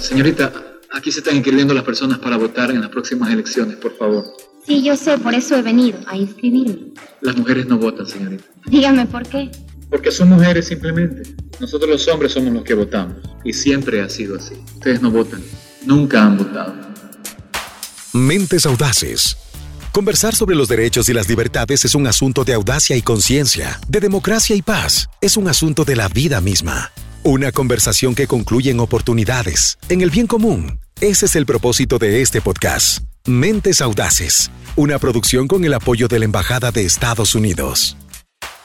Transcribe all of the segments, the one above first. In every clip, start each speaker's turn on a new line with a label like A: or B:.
A: Señorita, aquí se están inscribiendo las personas para votar en las próximas elecciones, por favor.
B: Sí, yo sé, por eso he venido, a inscribirme.
A: Las mujeres no votan, señorita.
B: Dígame por qué.
A: Porque son mujeres simplemente. Nosotros los hombres somos los que votamos. Y siempre ha sido así. Ustedes no votan. Nunca han votado.
C: Mentes audaces. Conversar sobre los derechos y las libertades es un asunto de audacia y conciencia, de democracia y paz. Es un asunto de la vida misma. Una conversación que concluye en oportunidades, en el bien común. Ese es el propósito de este podcast. Mentes Audaces, una producción con el apoyo de la Embajada de Estados Unidos.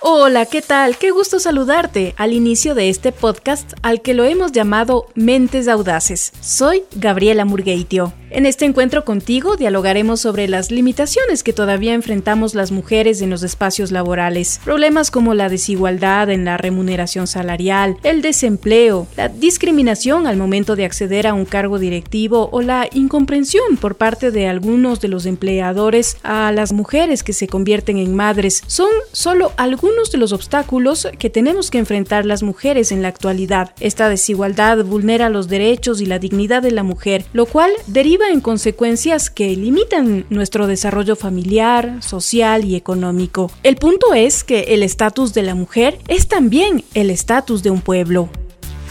D: Hola, ¿qué tal? Qué gusto saludarte al inicio de este podcast al que lo hemos llamado Mentes Audaces. Soy Gabriela Murgueitio. En este encuentro contigo dialogaremos sobre las limitaciones que todavía enfrentamos las mujeres en los espacios laborales, problemas como la desigualdad en la remuneración salarial, el desempleo, la discriminación al momento de acceder a un cargo directivo o la incomprensión por parte de algunos de los empleadores a las mujeres que se convierten en madres. Son solo algunos de los obstáculos que tenemos que enfrentar las mujeres en la actualidad. Esta desigualdad vulnera los derechos y la dignidad de la mujer, lo cual deriva en consecuencias que limitan nuestro desarrollo familiar, social y económico. El punto es que el estatus de la mujer es también el estatus de un pueblo.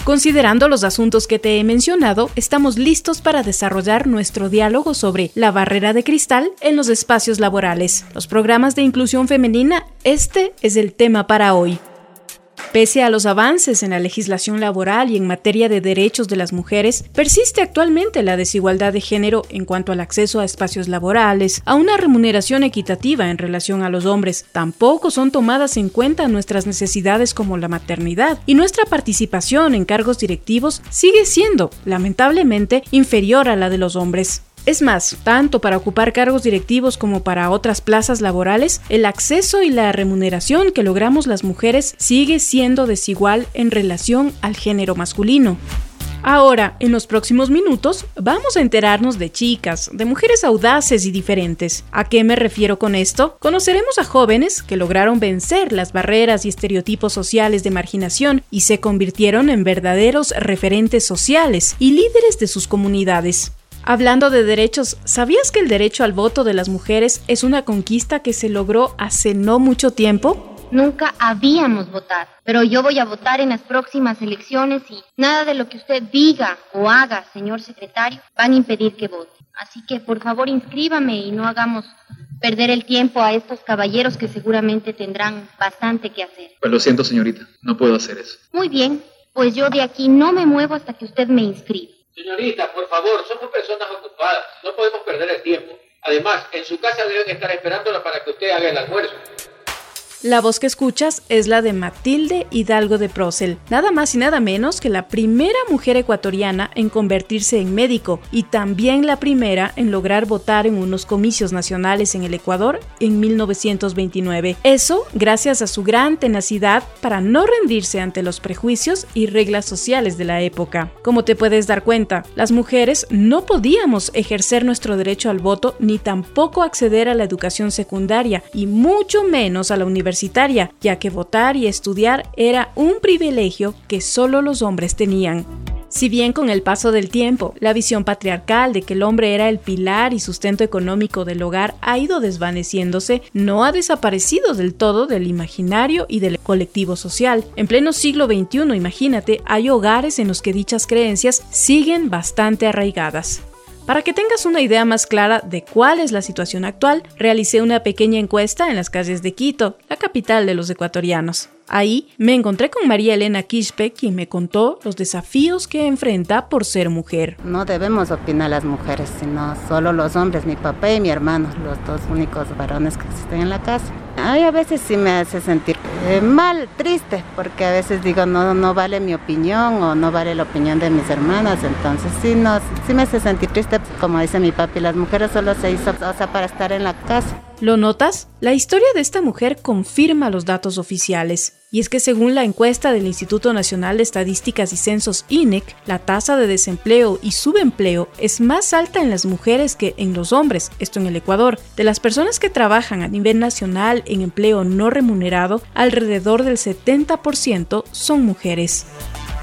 D: Considerando los asuntos que te he mencionado, estamos listos para desarrollar nuestro diálogo sobre la barrera de cristal en los espacios laborales. Los programas de inclusión femenina, este es el tema para hoy. Pese a los avances en la legislación laboral y en materia de derechos de las mujeres, persiste actualmente la desigualdad de género en cuanto al acceso a espacios laborales, a una remuneración equitativa en relación a los hombres. Tampoco son tomadas en cuenta nuestras necesidades como la maternidad y nuestra participación en cargos directivos sigue siendo, lamentablemente, inferior a la de los hombres. Es más, tanto para ocupar cargos directivos como para otras plazas laborales, el acceso y la remuneración que logramos las mujeres sigue siendo desigual en relación al género masculino. Ahora, en los próximos minutos, vamos a enterarnos de chicas, de mujeres audaces y diferentes. ¿A qué me refiero con esto? Conoceremos a jóvenes que lograron vencer las barreras y estereotipos sociales de marginación y se convirtieron en verdaderos referentes sociales y líderes de sus comunidades. Hablando de derechos, ¿sabías que el derecho al voto de las mujeres es una conquista que se logró hace no mucho tiempo?
B: Nunca habíamos votado, pero yo voy a votar en las próximas elecciones y nada de lo que usted diga o haga, señor secretario, van a impedir que vote. Así que por favor inscríbame y no hagamos perder el tiempo a estos caballeros que seguramente tendrán bastante que hacer.
A: Pues lo siento, señorita, no puedo hacer eso.
B: Muy bien, pues yo de aquí no me muevo hasta que usted me inscriba.
E: Señorita, por favor, somos personas ocupadas, no podemos perder el tiempo. Además, en su casa deben estar esperándola para que usted haga el almuerzo.
D: La voz que escuchas es la de Matilde Hidalgo de Procel, nada más y nada menos que la primera mujer ecuatoriana en convertirse en médico y también la primera en lograr votar en unos comicios nacionales en el Ecuador en 1929. Eso gracias a su gran tenacidad para no rendirse ante los prejuicios y reglas sociales de la época. Como te puedes dar cuenta, las mujeres no podíamos ejercer nuestro derecho al voto ni tampoco acceder a la educación secundaria y mucho menos a la universidad ya que votar y estudiar era un privilegio que solo los hombres tenían. Si bien con el paso del tiempo, la visión patriarcal de que el hombre era el pilar y sustento económico del hogar ha ido desvaneciéndose, no ha desaparecido del todo del imaginario y del colectivo social. En pleno siglo XXI, imagínate, hay hogares en los que dichas creencias siguen bastante arraigadas. Para que tengas una idea más clara de cuál es la situación actual, realicé una pequeña encuesta en las calles de Quito, la capital de los ecuatorianos. Ahí me encontré con María Elena Quispe, quien me contó los desafíos que enfrenta por ser mujer.
F: No debemos opinar las mujeres, sino solo los hombres, mi papá y mi hermano, los dos únicos varones que existen en la casa. Ay, a veces sí me hace sentir eh, mal, triste, porque a veces digo, no, no vale mi opinión o no vale la opinión de mis hermanas, entonces sí, no, sí me hace sentir triste, como dice mi papi, las mujeres solo se hizo o sea, para estar en la casa.
D: ¿Lo notas? La historia de esta mujer confirma los datos oficiales. Y es que según la encuesta del Instituto Nacional de Estadísticas y Censos INEC, la tasa de desempleo y subempleo es más alta en las mujeres que en los hombres, esto en el Ecuador. De las personas que trabajan a nivel nacional en empleo no remunerado, alrededor del 70% son mujeres.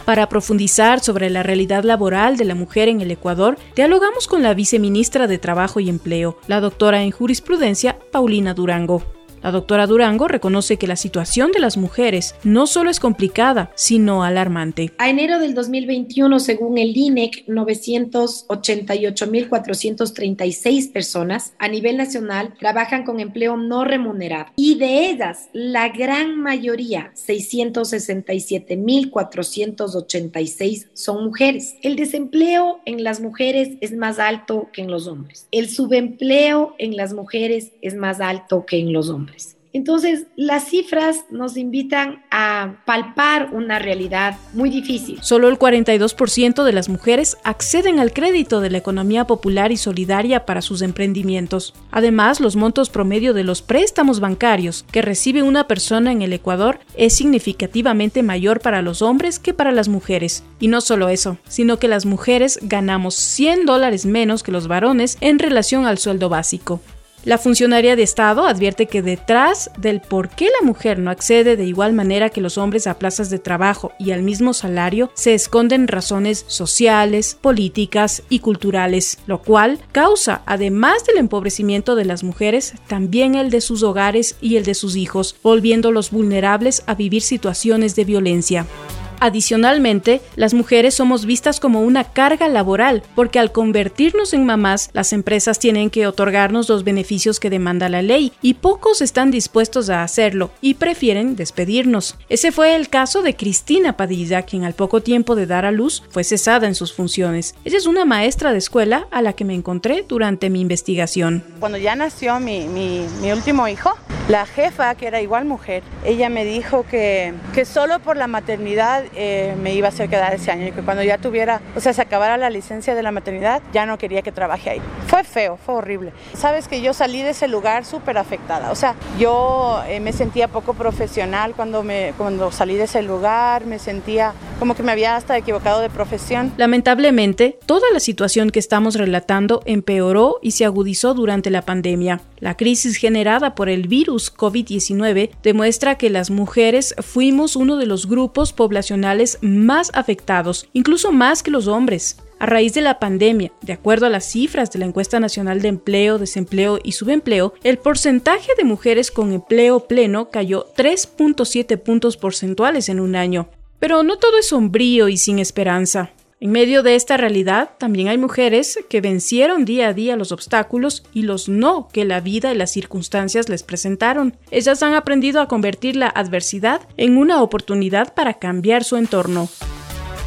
D: Para profundizar sobre la realidad laboral de la mujer en el Ecuador, dialogamos con la viceministra de Trabajo y Empleo, la doctora en jurisprudencia, Paulina Durango. La doctora Durango reconoce que la situación de las mujeres no solo es complicada, sino alarmante.
G: A enero del 2021, según el INEC, 988.436 personas a nivel nacional trabajan con empleo no remunerado y de ellas la gran mayoría, 667.486 son mujeres. El desempleo en las mujeres es más alto que en los hombres. El subempleo en las mujeres es más alto que en los hombres. Entonces, las cifras nos invitan a palpar una realidad muy difícil.
D: Solo el 42% de las mujeres acceden al crédito de la economía popular y solidaria para sus emprendimientos. Además, los montos promedio de los préstamos bancarios que recibe una persona en el Ecuador es significativamente mayor para los hombres que para las mujeres. Y no solo eso, sino que las mujeres ganamos 100 dólares menos que los varones en relación al sueldo básico. La funcionaria de Estado advierte que detrás del por qué la mujer no accede de igual manera que los hombres a plazas de trabajo y al mismo salario se esconden razones sociales, políticas y culturales, lo cual causa, además del empobrecimiento de las mujeres, también el de sus hogares y el de sus hijos, volviéndolos vulnerables a vivir situaciones de violencia. Adicionalmente, las mujeres somos vistas como una carga laboral, porque al convertirnos en mamás, las empresas tienen que otorgarnos los beneficios que demanda la ley, y pocos están dispuestos a hacerlo, y prefieren despedirnos. Ese fue el caso de Cristina Padilla, quien al poco tiempo de dar a luz fue cesada en sus funciones. Ella es una maestra de escuela a la que me encontré durante mi investigación.
H: Cuando ya nació mi, último hijo, la jefa, que era igual mujer, ella me dijo que, que solo por la maternidad eh, me iba a hacer quedar ese año y que cuando ya tuviera, o sea, se acabara la licencia de la maternidad, ya no quería que trabaje ahí. Fue feo, fue horrible. Sabes que yo salí de ese lugar súper afectada, o sea, yo eh, me sentía poco profesional cuando, me, cuando salí de ese lugar, me sentía como que me había hasta equivocado de profesión.
D: Lamentablemente, toda la situación que estamos relatando empeoró y se agudizó durante la pandemia. La crisis generada por el virus COVID-19 demuestra que las mujeres fuimos uno de los grupos poblacionales más afectados, incluso más que los hombres. A raíz de la pandemia, de acuerdo a las cifras de la encuesta nacional de empleo, desempleo y subempleo, el porcentaje de mujeres con empleo pleno cayó 3.7 puntos porcentuales en un año. Pero no todo es sombrío y sin esperanza. En medio de esta realidad, también hay mujeres que vencieron día a día los obstáculos y los no que la vida y las circunstancias les presentaron. Ellas han aprendido a convertir la adversidad en una oportunidad para cambiar su entorno.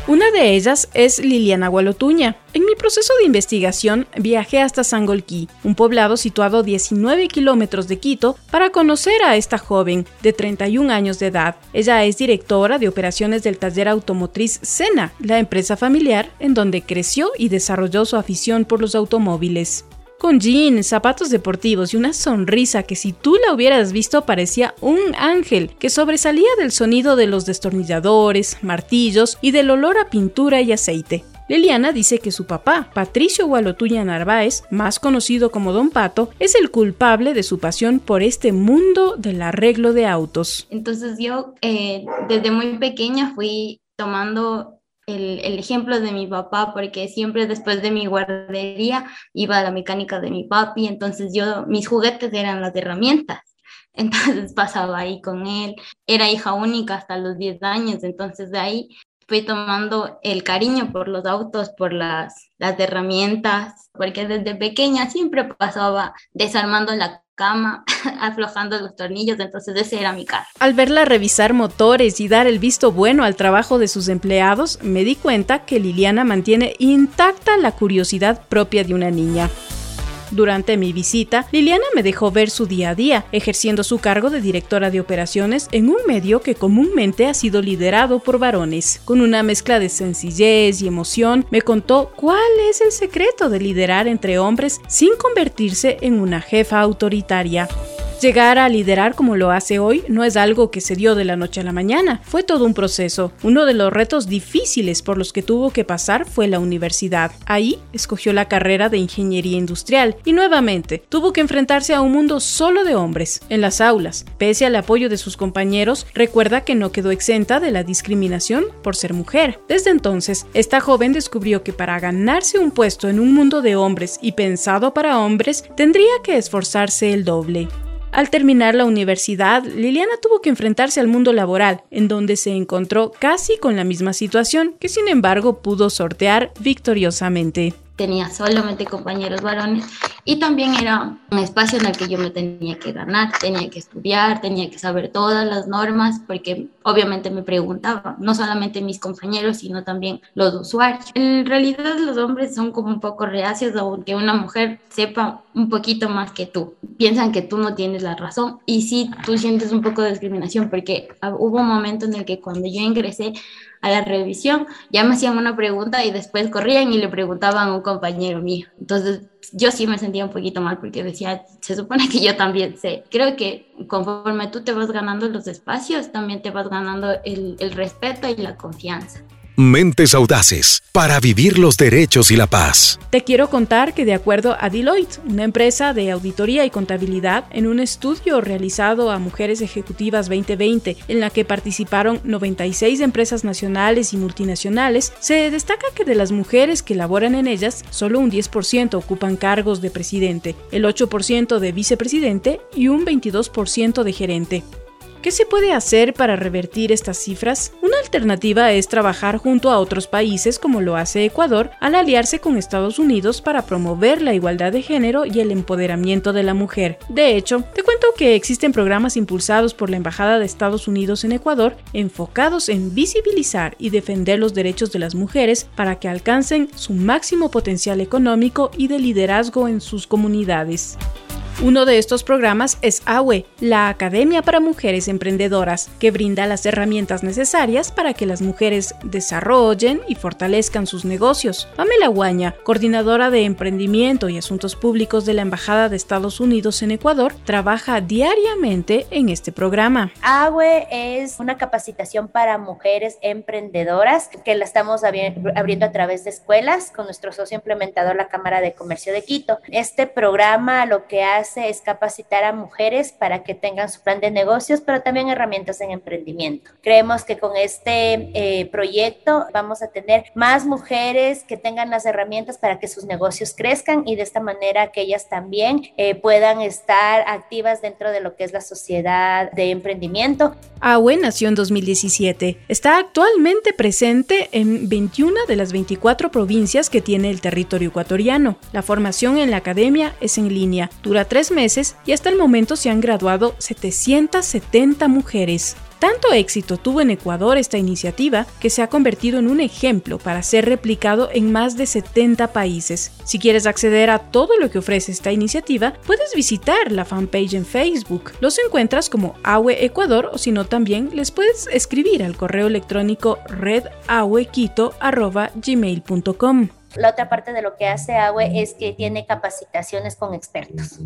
D: Una de ellas es Liliana Gualotuña. En mi proceso de investigación viajé hasta Sangolquí, un poblado situado a 19 kilómetros de Quito, para conocer a esta joven de 31 años de edad. Ella es directora de operaciones del taller automotriz Sena, la empresa familiar en donde creció y desarrolló su afición por los automóviles con jeans, zapatos deportivos y una sonrisa que si tú la hubieras visto parecía un ángel que sobresalía del sonido de los destornilladores, martillos y del olor a pintura y aceite. Liliana dice que su papá, Patricio Gualotuña Narváez, más conocido como Don Pato, es el culpable de su pasión por este mundo del arreglo de autos.
I: Entonces yo eh, desde muy pequeña fui tomando el, ejemplo de mi papá, porque siempre después de mi guardería iba a la mecánica de mi papi, entonces yo, mis juguetes eran las herramientas. Entonces pasaba ahí con él. Era hija única hasta los 10 años, entonces de ahí fui tomando el cariño por los autos, por las, las herramientas, porque desde pequeña siempre pasaba desarmando la aflojando los tornillos, entonces ese era mi caso.
D: Al verla revisar motores y dar el visto bueno al trabajo de sus empleados, me di cuenta que Liliana mantiene intacta la curiosidad propia de una niña. Durante mi visita, Liliana me dejó ver su día a día, ejerciendo su cargo de directora de operaciones en un medio que comúnmente ha sido liderado por varones. Con una mezcla de sencillez y emoción, me contó cuál es el secreto de liderar entre hombres sin convertirse en una jefa autoritaria. Llegar a liderar como lo hace hoy no es algo que se dio de la noche a la mañana, fue todo un proceso. Uno de los retos difíciles por los que tuvo que pasar fue la universidad. Ahí escogió la carrera de ingeniería industrial y nuevamente tuvo que enfrentarse a un mundo solo de hombres. En las aulas, pese al apoyo de sus compañeros, recuerda que no quedó exenta de la discriminación por ser mujer. Desde entonces, esta joven descubrió que para ganarse un puesto en un mundo de hombres y pensado para hombres, tendría que esforzarse el doble. Al terminar la universidad, Liliana tuvo que enfrentarse al mundo laboral, en donde se encontró casi con la misma situación, que sin embargo pudo sortear victoriosamente
I: tenía solamente compañeros varones y también era un espacio en el que yo me tenía que ganar, tenía que estudiar, tenía que saber todas las normas porque obviamente me preguntaba, no solamente mis compañeros, sino también los usuarios. En realidad los hombres son como un poco reacios aunque una mujer sepa un poquito más que tú. Piensan que tú no tienes la razón y sí, tú sientes un poco de discriminación porque hubo un momento en el que cuando yo ingresé a la revisión, ya me hacían una pregunta y después corrían y le preguntaban a un compañero mío. Entonces yo sí me sentía un poquito mal porque decía, se supone que yo también sé. Creo que conforme tú te vas ganando los espacios, también te vas ganando el, el respeto y la confianza.
C: Mentes Audaces, para vivir los derechos y la paz.
D: Te quiero contar que de acuerdo a Deloitte, una empresa de auditoría y contabilidad, en un estudio realizado a Mujeres Ejecutivas 2020, en la que participaron 96 empresas nacionales y multinacionales, se destaca que de las mujeres que laboran en ellas, solo un 10% ocupan cargos de presidente, el 8% de vicepresidente y un 22% de gerente. ¿Qué se puede hacer para revertir estas cifras? Una alternativa es trabajar junto a otros países como lo hace Ecuador al aliarse con Estados Unidos para promover la igualdad de género y el empoderamiento de la mujer. De hecho, te cuento que existen programas impulsados por la Embajada de Estados Unidos en Ecuador enfocados en visibilizar y defender los derechos de las mujeres para que alcancen su máximo potencial económico y de liderazgo en sus comunidades. Uno de estos programas es AWE, la Academia para Mujeres Emprendedoras, que brinda las herramientas necesarias para que las mujeres desarrollen y fortalezcan sus negocios. Pamela Guaña, coordinadora de emprendimiento y asuntos públicos de la Embajada de Estados Unidos en Ecuador, trabaja diariamente en este programa.
J: AWE es una capacitación para mujeres emprendedoras que la estamos abriendo a través de escuelas con nuestro socio implementador, la Cámara de Comercio de Quito. Este programa lo que hace es capacitar a mujeres para que tengan su plan de negocios, pero también herramientas en emprendimiento. Creemos que con este eh, proyecto vamos a tener más mujeres que tengan las herramientas para que sus negocios crezcan y de esta manera que ellas también eh, puedan estar activas dentro de lo que es la sociedad de emprendimiento.
D: AWE nació en 2017. Está actualmente presente en 21 de las 24 provincias que tiene el territorio ecuatoriano. La formación en la academia es en línea. Dura tres meses y hasta el momento se han graduado 770 mujeres. Tanto éxito tuvo en Ecuador esta iniciativa que se ha convertido en un ejemplo para ser replicado en más de 70 países. Si quieres acceder a todo lo que ofrece esta iniciativa, puedes visitar la fanpage en Facebook. Los encuentras como AWE Ecuador o si no también les puedes escribir al correo electrónico redawequito.gmail.com.
J: La otra parte de lo que hace AWE es que tiene capacitaciones con expertos,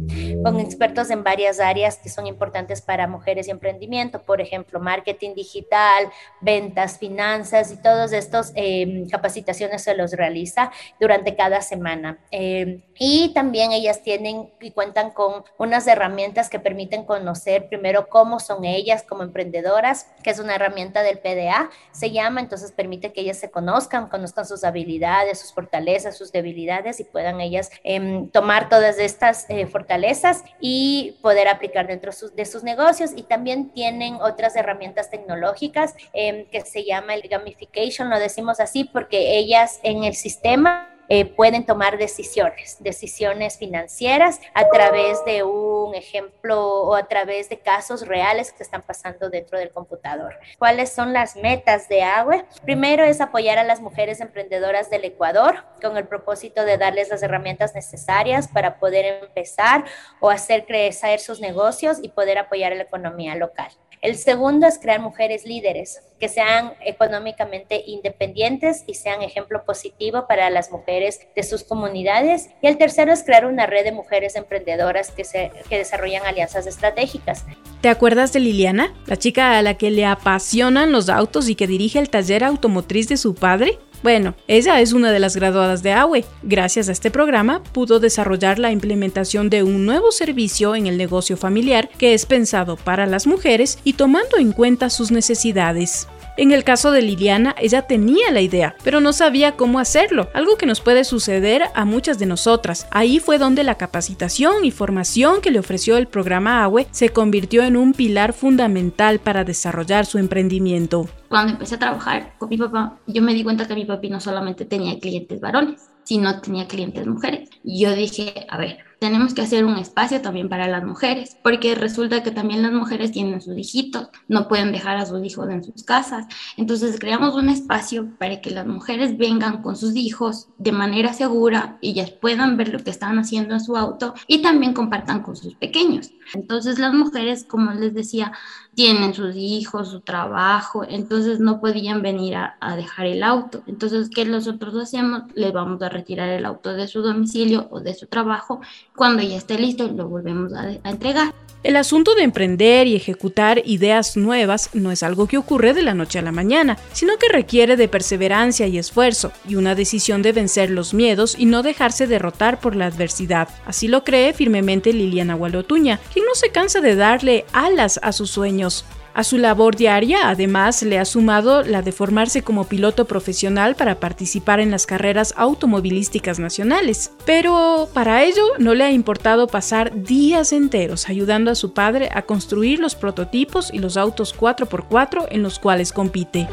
J: con expertos en varias áreas que son importantes para mujeres y emprendimiento, por ejemplo, marketing digital, ventas, finanzas y todos estos em, capacitaciones se los realiza durante cada semana. Em, y también ellas tienen y cuentan con unas herramientas que permiten conocer primero cómo son ellas como emprendedoras, que es una herramienta del PDA, se llama, entonces permite que ellas se conozcan, conozcan sus habilidades, sus fortalezas sus debilidades y puedan ellas em, tomar todas estas eh, fortalezas y poder aplicar dentro de sus negocios. Y también tienen otras herramientas tecnológicas em, que se llama el gamification, lo decimos así porque ellas en el sistema eh, pueden tomar decisiones, decisiones financieras a través de un ejemplo o a través de casos reales que están pasando dentro del computador. ¿Cuáles son las metas de AWE? Primero es apoyar a las mujeres emprendedoras del Ecuador con el propósito de darles las herramientas necesarias para poder empezar o hacer crecer sus negocios y poder apoyar la economía local. El segundo es crear mujeres líderes que sean económicamente independientes y sean ejemplo positivo para las mujeres de sus comunidades. Y el tercero es crear una red de mujeres emprendedoras que, se, que desarrollan alianzas estratégicas.
D: ¿Te acuerdas de Liliana, la chica a la que le apasionan los autos y que dirige el taller automotriz de su padre? Bueno, ella es una de las graduadas de AWE. Gracias a este programa pudo desarrollar la implementación de un nuevo servicio en el negocio familiar que es pensado para las mujeres y tomando en cuenta sus necesidades. En el caso de Liliana, ella tenía la idea, pero no sabía cómo hacerlo, algo que nos puede suceder a muchas de nosotras. Ahí fue donde la capacitación y formación que le ofreció el programa AWE se convirtió en un pilar fundamental para desarrollar su emprendimiento.
I: Cuando empecé a trabajar con mi papá, yo me di cuenta que mi papi no solamente tenía clientes varones, sino tenía clientes mujeres. Y yo dije, a ver, tenemos que hacer un espacio también para las mujeres, porque resulta que también las mujeres tienen sus hijitos, no pueden dejar a sus hijos en sus casas. Entonces creamos un espacio para que las mujeres vengan con sus hijos de manera segura y ellas puedan ver lo que están haciendo en su auto y también compartan con sus pequeños. Entonces las mujeres, como les decía, tienen sus hijos, su trabajo, entonces no podían venir a, dejar el auto. Entonces, ¿qué nosotros hacemos? Les vamos a retirar el auto de su domicilio o de su trabajo. Cuando ya esté listo, lo volvemos a entregar.
D: El asunto de emprender y ejecutar ideas nuevas no es algo que ocurre de la noche a la mañana, sino que requiere de perseverancia y esfuerzo, y una decisión de vencer los miedos y no dejarse derrotar por la adversidad. Así lo cree firmemente Liliana Gualotuña, quien no se cansa de darle alas a sus sueños. A su labor diaria, además, le ha sumado la de formarse como piloto profesional para participar en las carreras automovilísticas nacionales. Pero para ello no le ha importado pasar días enteros ayudando a su padre a construir los prototipos y los autos 4x4 en los cuales compite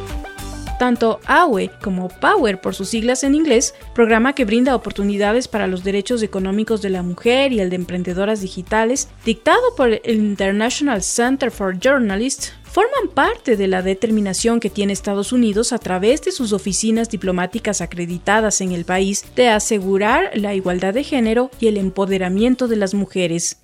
D: tanto AWE como Power por sus siglas en inglés, programa que brinda oportunidades para los derechos económicos de la mujer y el de emprendedoras digitales, dictado por el International Center for Journalists, forman parte de la determinación que tiene Estados Unidos a través de sus oficinas diplomáticas acreditadas en el país de asegurar la igualdad de género y el empoderamiento de las mujeres.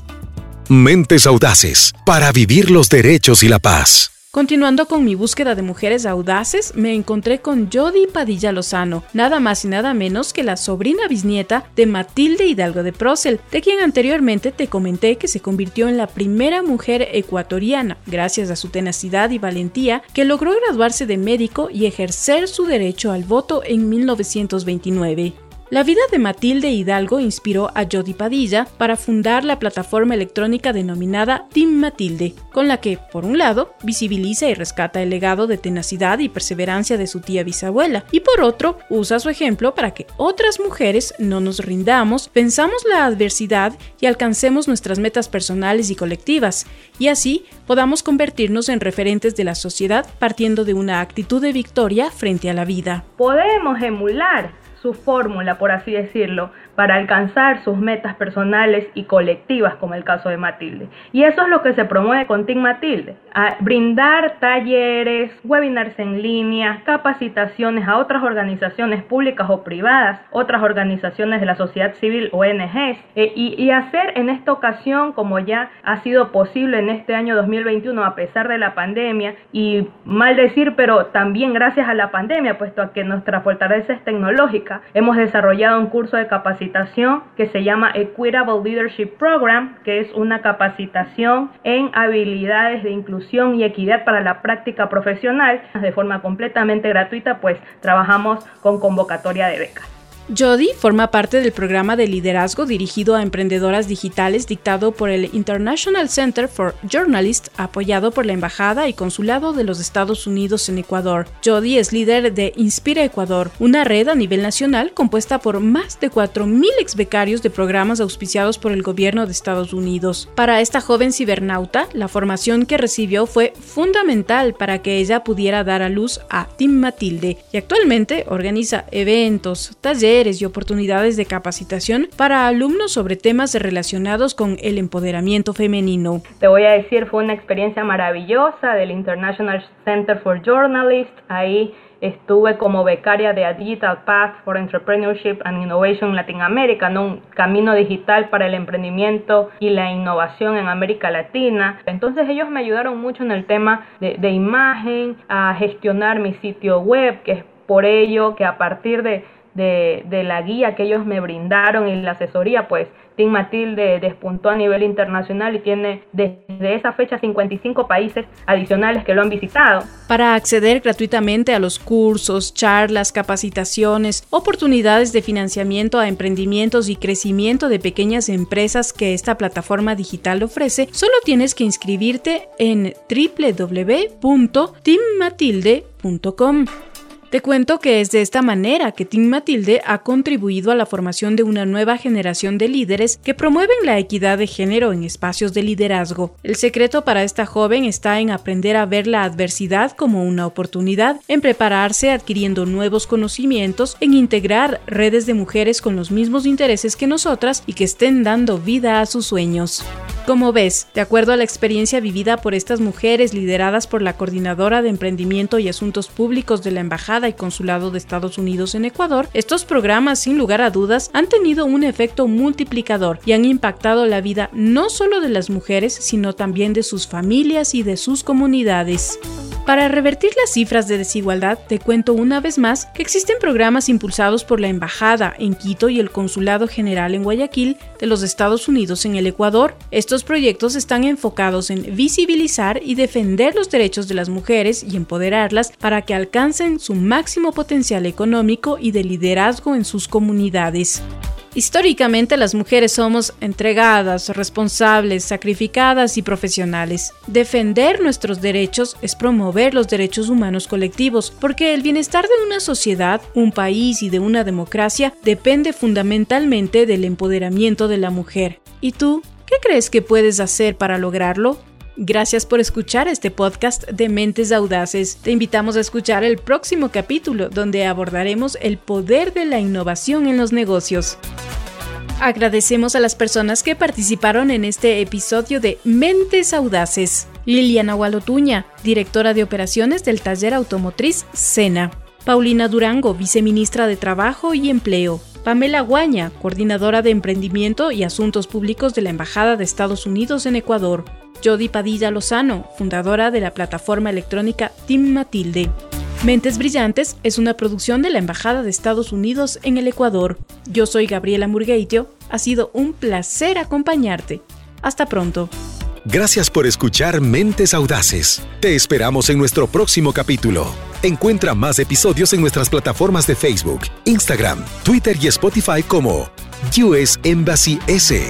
C: Mentes audaces para vivir los derechos y la paz.
D: Continuando con mi búsqueda de mujeres audaces, me encontré con Jody Padilla Lozano, nada más y nada menos que la sobrina bisnieta de Matilde Hidalgo de Procel, de quien anteriormente te comenté que se convirtió en la primera mujer ecuatoriana, gracias a su tenacidad y valentía, que logró graduarse de médico y ejercer su derecho al voto en 1929. La vida de Matilde Hidalgo inspiró a Jody Padilla para fundar la plataforma electrónica denominada Team Matilde, con la que, por un lado, visibiliza y rescata el legado de tenacidad y perseverancia de su tía bisabuela, y por otro, usa su ejemplo para que otras mujeres no nos rindamos, pensamos la adversidad y alcancemos nuestras metas personales y colectivas, y así podamos convertirnos en referentes de la sociedad partiendo de una actitud de victoria frente a la vida.
K: Podemos emular su fórmula, por así decirlo, para alcanzar sus metas personales y colectivas, como el caso de Matilde. Y eso es lo que se promueve con Team Matilde, brindar talleres, webinars en línea, capacitaciones a otras organizaciones públicas o privadas, otras organizaciones de la sociedad civil, ONGs, eh, y, y hacer en esta ocasión, como ya ha sido posible en este año 2021, a pesar de la pandemia, y mal decir, pero también gracias a la pandemia, puesto a que nuestra fortaleza es tecnológica, hemos desarrollado un curso de capacitación que se llama Equitable Leadership Program, que es una capacitación en habilidades de inclusión y equidad para la práctica profesional de forma completamente gratuita, pues trabajamos con convocatoria de becas.
D: Jody forma parte del programa de liderazgo dirigido a emprendedoras digitales dictado por el International Center for Journalists, apoyado por la Embajada y Consulado de los Estados Unidos en Ecuador. Jody es líder de Inspira Ecuador, una red a nivel nacional compuesta por más de 4.000 ex becarios de programas auspiciados por el gobierno de Estados Unidos. Para esta joven cibernauta, la formación que recibió fue fundamental para que ella pudiera dar a luz a Team Matilde y actualmente organiza eventos, talleres, y oportunidades de capacitación para alumnos sobre temas relacionados con el empoderamiento femenino.
K: Te voy a decir, fue una experiencia maravillosa del International Center for Journalists. Ahí estuve como becaria de A Digital Path for Entrepreneurship and Innovation en Latinoamérica, un camino digital para el emprendimiento y la innovación en América Latina. Entonces ellos me ayudaron mucho en el tema de, de imagen, a gestionar mi sitio web, que es por ello que a partir de de, la guía que ellos me brindaron y la asesoría, pues Team Matilde despuntó a nivel internacional y tiene desde esa fecha 55 países adicionales que lo han visitado.
D: Para acceder gratuitamente a los cursos, charlas, capacitaciones, oportunidades de financiamiento a emprendimientos y crecimiento de pequeñas empresas que esta plataforma digital ofrece, solo tienes que inscribirte en www.teammatilde.com. Te cuento que es de esta manera que Team Matilde ha contribuido a la formación de una nueva generación de líderes que promueven la equidad de género en espacios de liderazgo. El secreto para esta joven está en aprender a ver la adversidad como una oportunidad, en prepararse adquiriendo nuevos conocimientos, en integrar redes de mujeres con los mismos intereses que nosotras y que estén dando vida a sus sueños. Como ves, de acuerdo a la experiencia vivida por estas mujeres lideradas por la Coordinadora de Emprendimiento y Asuntos Públicos de la Embajada y Consulado de Estados Unidos en Ecuador, estos programas sin lugar a dudas han tenido un efecto multiplicador y han impactado la vida no solo de las mujeres, sino también de sus familias y de sus comunidades. Para revertir las cifras de desigualdad, te cuento una vez más que existen programas impulsados por la Embajada en Quito y el Consulado General en Guayaquil de los Estados Unidos en el Ecuador. Estos proyectos están enfocados en visibilizar y defender los derechos de las mujeres y empoderarlas para que alcancen su máximo potencial económico y de liderazgo en sus comunidades. Históricamente las mujeres somos entregadas, responsables, sacrificadas y profesionales. Defender nuestros derechos es promover los derechos humanos colectivos, porque el bienestar de una sociedad, un país y de una democracia depende fundamentalmente del empoderamiento de la mujer. ¿Y tú? ¿Qué crees que puedes hacer para lograrlo? Gracias por escuchar este podcast de Mentes Audaces. Te invitamos a escuchar el próximo capítulo donde abordaremos el poder de la innovación en los negocios. Agradecemos a las personas que participaron en este episodio de Mentes Audaces. Liliana Gualotuña, directora de operaciones del taller automotriz SENA. Paulina Durango, viceministra de Trabajo y Empleo. Pamela Guaña, coordinadora de Emprendimiento y Asuntos Públicos de la Embajada de Estados Unidos en Ecuador. Jody Padilla Lozano, fundadora de la plataforma electrónica Team Matilde. Mentes Brillantes es una producción de la Embajada de Estados Unidos en el Ecuador. Yo soy Gabriela Murgueitio. Ha sido un placer acompañarte. Hasta pronto.
C: Gracias por escuchar Mentes Audaces. Te esperamos en nuestro próximo capítulo. Encuentra más episodios en nuestras plataformas de Facebook, Instagram, Twitter y Spotify como US Embassy S.